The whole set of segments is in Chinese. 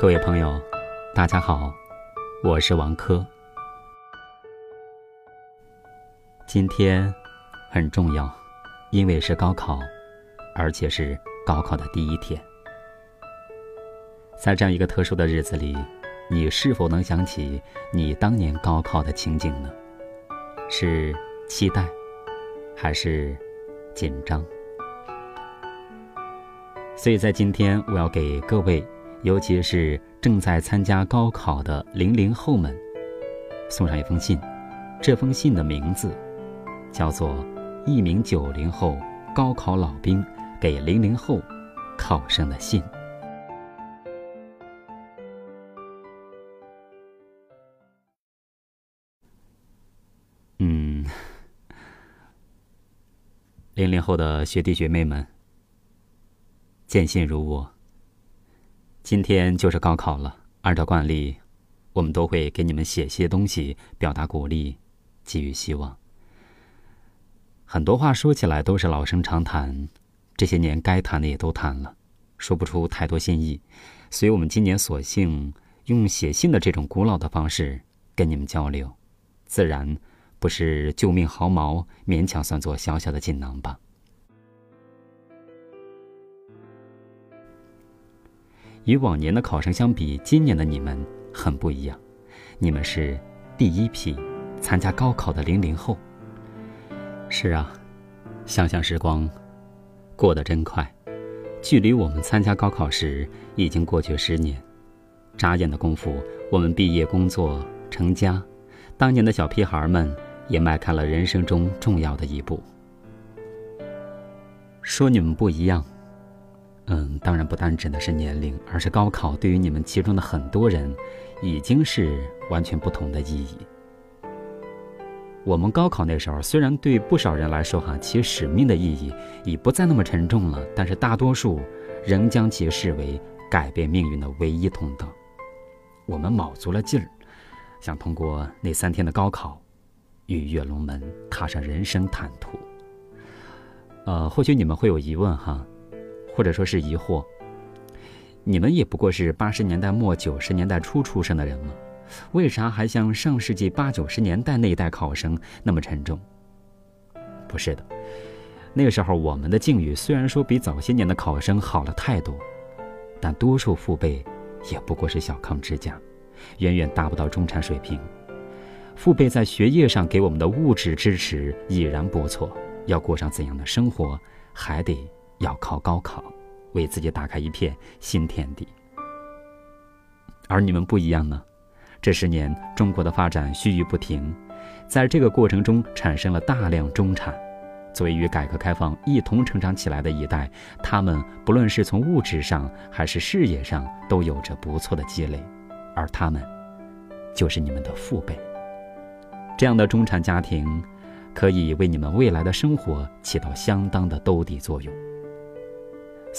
各位朋友，大家好，我是王珂。今天很重要，因为是高考，而且是高考的第一天。在这样一个特殊的日子里，你是否能想起你当年高考的情景呢？是期待，还是紧张？所以在今天，我要给各位，尤其是正在参加高考的零零后们，送上一封信。这封信的名字叫做《一名九零后高考老兵给零零后考生的信》。嗯，零零后的学弟学妹们。见信如我。今天就是高考了，按照惯例，我们都会给你们写些东西，表达鼓励，给予希望。很多话说起来都是老生常谈，这些年该谈的也都谈了，说不出太多新意，所以我们今年索性用写信的这种古老的方式跟你们交流，自然不是救命毫毛，勉强算作小小的锦囊吧。与往年的考生相比，今年的你们很不一样。你们是第一批参加高考的零零后。是啊，想想时光过得真快，距离我们参加高考时已经过去十年。眨眼的功夫，我们毕业、工作、成家，当年的小屁孩们也迈开了人生中重要的一步。说你们不一样。嗯，当然不单指的是年龄，而是高考对于你们其中的很多人，已经是完全不同的意义。我们高考那时候，虽然对不少人来说哈，其使命的意义已不再那么沉重了，但是大多数仍将其视为改变命运的唯一通道。我们卯足了劲儿，想通过那三天的高考，逾越龙门，踏上人生坦途。呃，或许你们会有疑问哈。或者说是疑惑，你们也不过是八十年代末九十年代初出生的人吗？为啥还像上世纪八九十年代那一代考生那么沉重？不是的，那个时候我们的境遇虽然说比早些年的考生好了太多，但多数父辈也不过是小康之家，远远达不到中产水平。父辈在学业上给我们的物质支持已然不错，要过上怎样的生活，还得。要靠高考，为自己打开一片新天地。而你们不一样呢，这十年中国的发展须臾不停，在这个过程中产生了大量中产。作为与改革开放一同成长起来的一代，他们不论是从物质上还是事业上，都有着不错的积累，而他们，就是你们的父辈。这样的中产家庭，可以为你们未来的生活起到相当的兜底作用。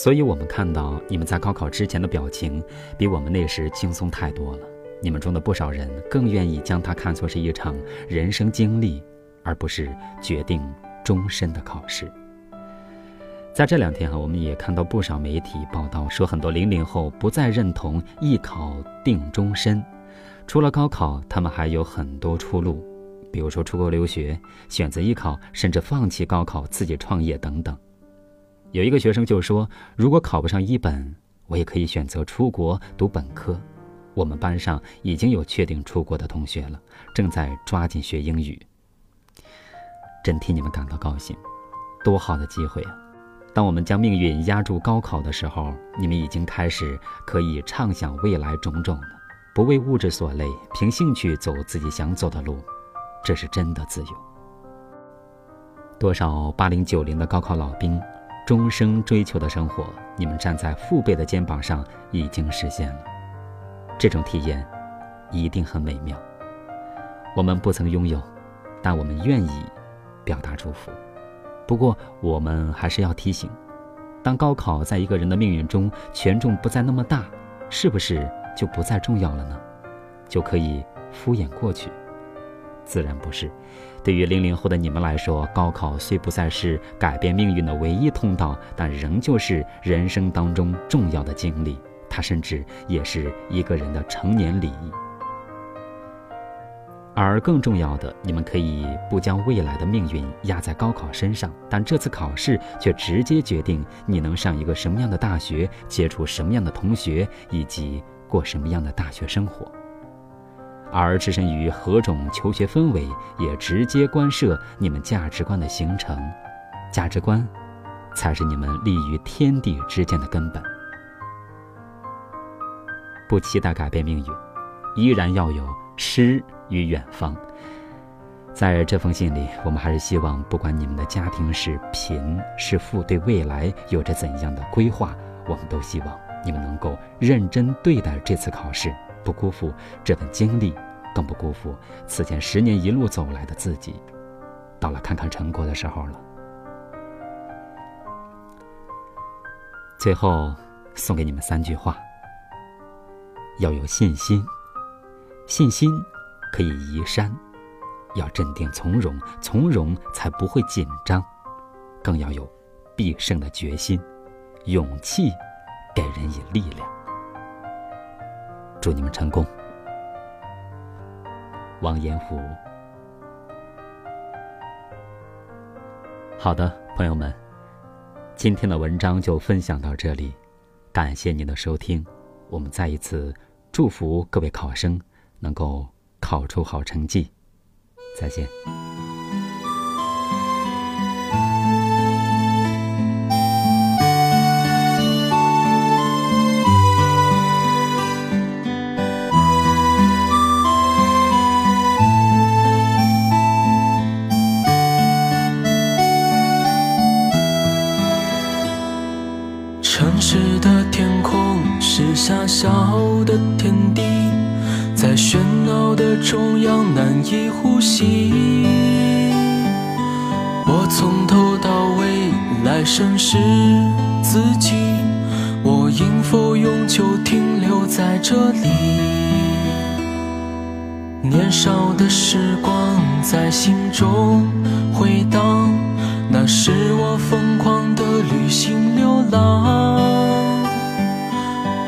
所以，我们看到你们在高考之前的表情，比我们那时轻松太多了。你们中的不少人更愿意将它看作是一场人生经历，而不是决定终身的考试。在这两天哈，我们也看到不少媒体报道说，很多零零后不再认同艺考定终身，除了高考，他们还有很多出路，比如说出国留学、选择艺考，甚至放弃高考自己创业等等。有一个学生就说：“如果考不上一本，我也可以选择出国读本科。”我们班上已经有确定出国的同学了，正在抓紧学英语。真替你们感到高兴，多好的机会啊！当我们将命运压住高考的时候，你们已经开始可以畅想未来种种了，不为物质所累，凭兴趣走自己想走的路，这是真的自由。多少八零九零的高考老兵？终生追求的生活，你们站在父辈的肩膀上已经实现了，这种体验一定很美妙。我们不曾拥有，但我们愿意表达祝福。不过，我们还是要提醒：当高考在一个人的命运中权重不再那么大，是不是就不再重要了呢？就可以敷衍过去？自然不是。对于零零后的你们来说，高考虽不再是改变命运的唯一通道，但仍旧是人生当中重要的经历，它甚至也是一个人的成年礼。而更重要的，你们可以不将未来的命运压在高考身上，但这次考试却直接决定你能上一个什么样的大学，接触什么样的同学，以及过什么样的大学生活。而置身于何种求学氛围，也直接关涉你们价值观的形成。价值观，才是你们立于天地之间的根本。不期待改变命运，依然要有诗与远方。在这封信里，我们还是希望，不管你们的家庭是贫是富，对未来有着怎样的规划，我们都希望你们能够认真对待这次考试。不辜负这份经历，更不辜负此前十年一路走来的自己。到了看看成果的时候了。最后，送给你们三句话：要有信心，信心可以移山；要镇定从容，从容才不会紧张；更要有必胜的决心，勇气给人以力量。祝你们成功，王延虎。好的，朋友们，今天的文章就分享到这里，感谢您的收听。我们再一次祝福各位考生能够考出好成绩，再见。城市的天空是狭小的天地，在喧闹的中央难以呼吸。我从头到尾来审视自己，我应否永久停留在这里？年少的时光在心中回荡，那是我疯狂的旅行流浪。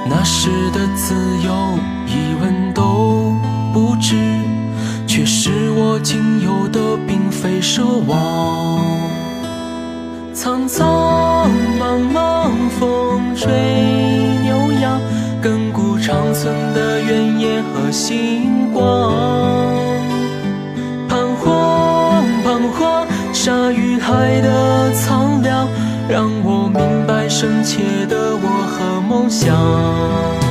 那时的自由，一文都不值，却是我仅有的，并非奢望。苍苍茫茫，风吹牛羊，亘古长存的原野和星光。爱的苍凉，让我明白深切的我和梦想。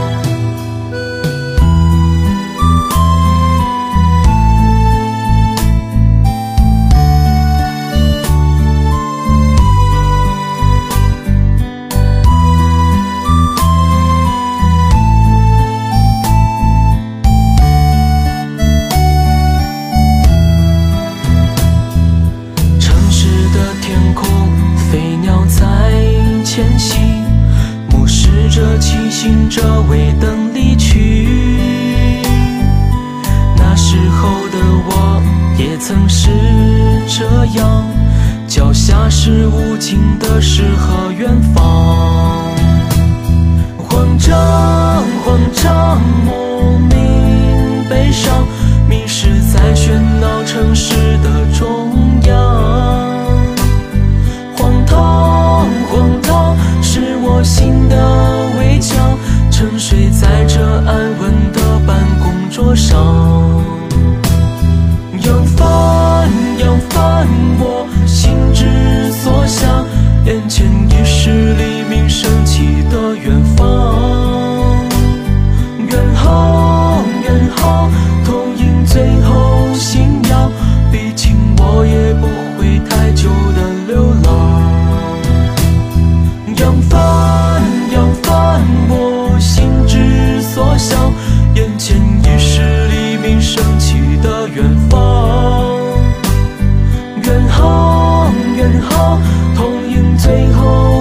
曾是这样，脚下是无尽的诗和远方，慌张慌张，莫名悲伤，迷失在喧闹城市的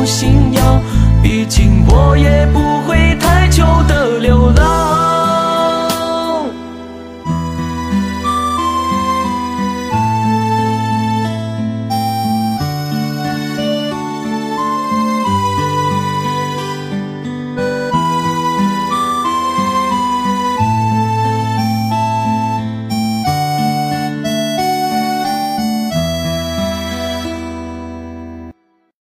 心。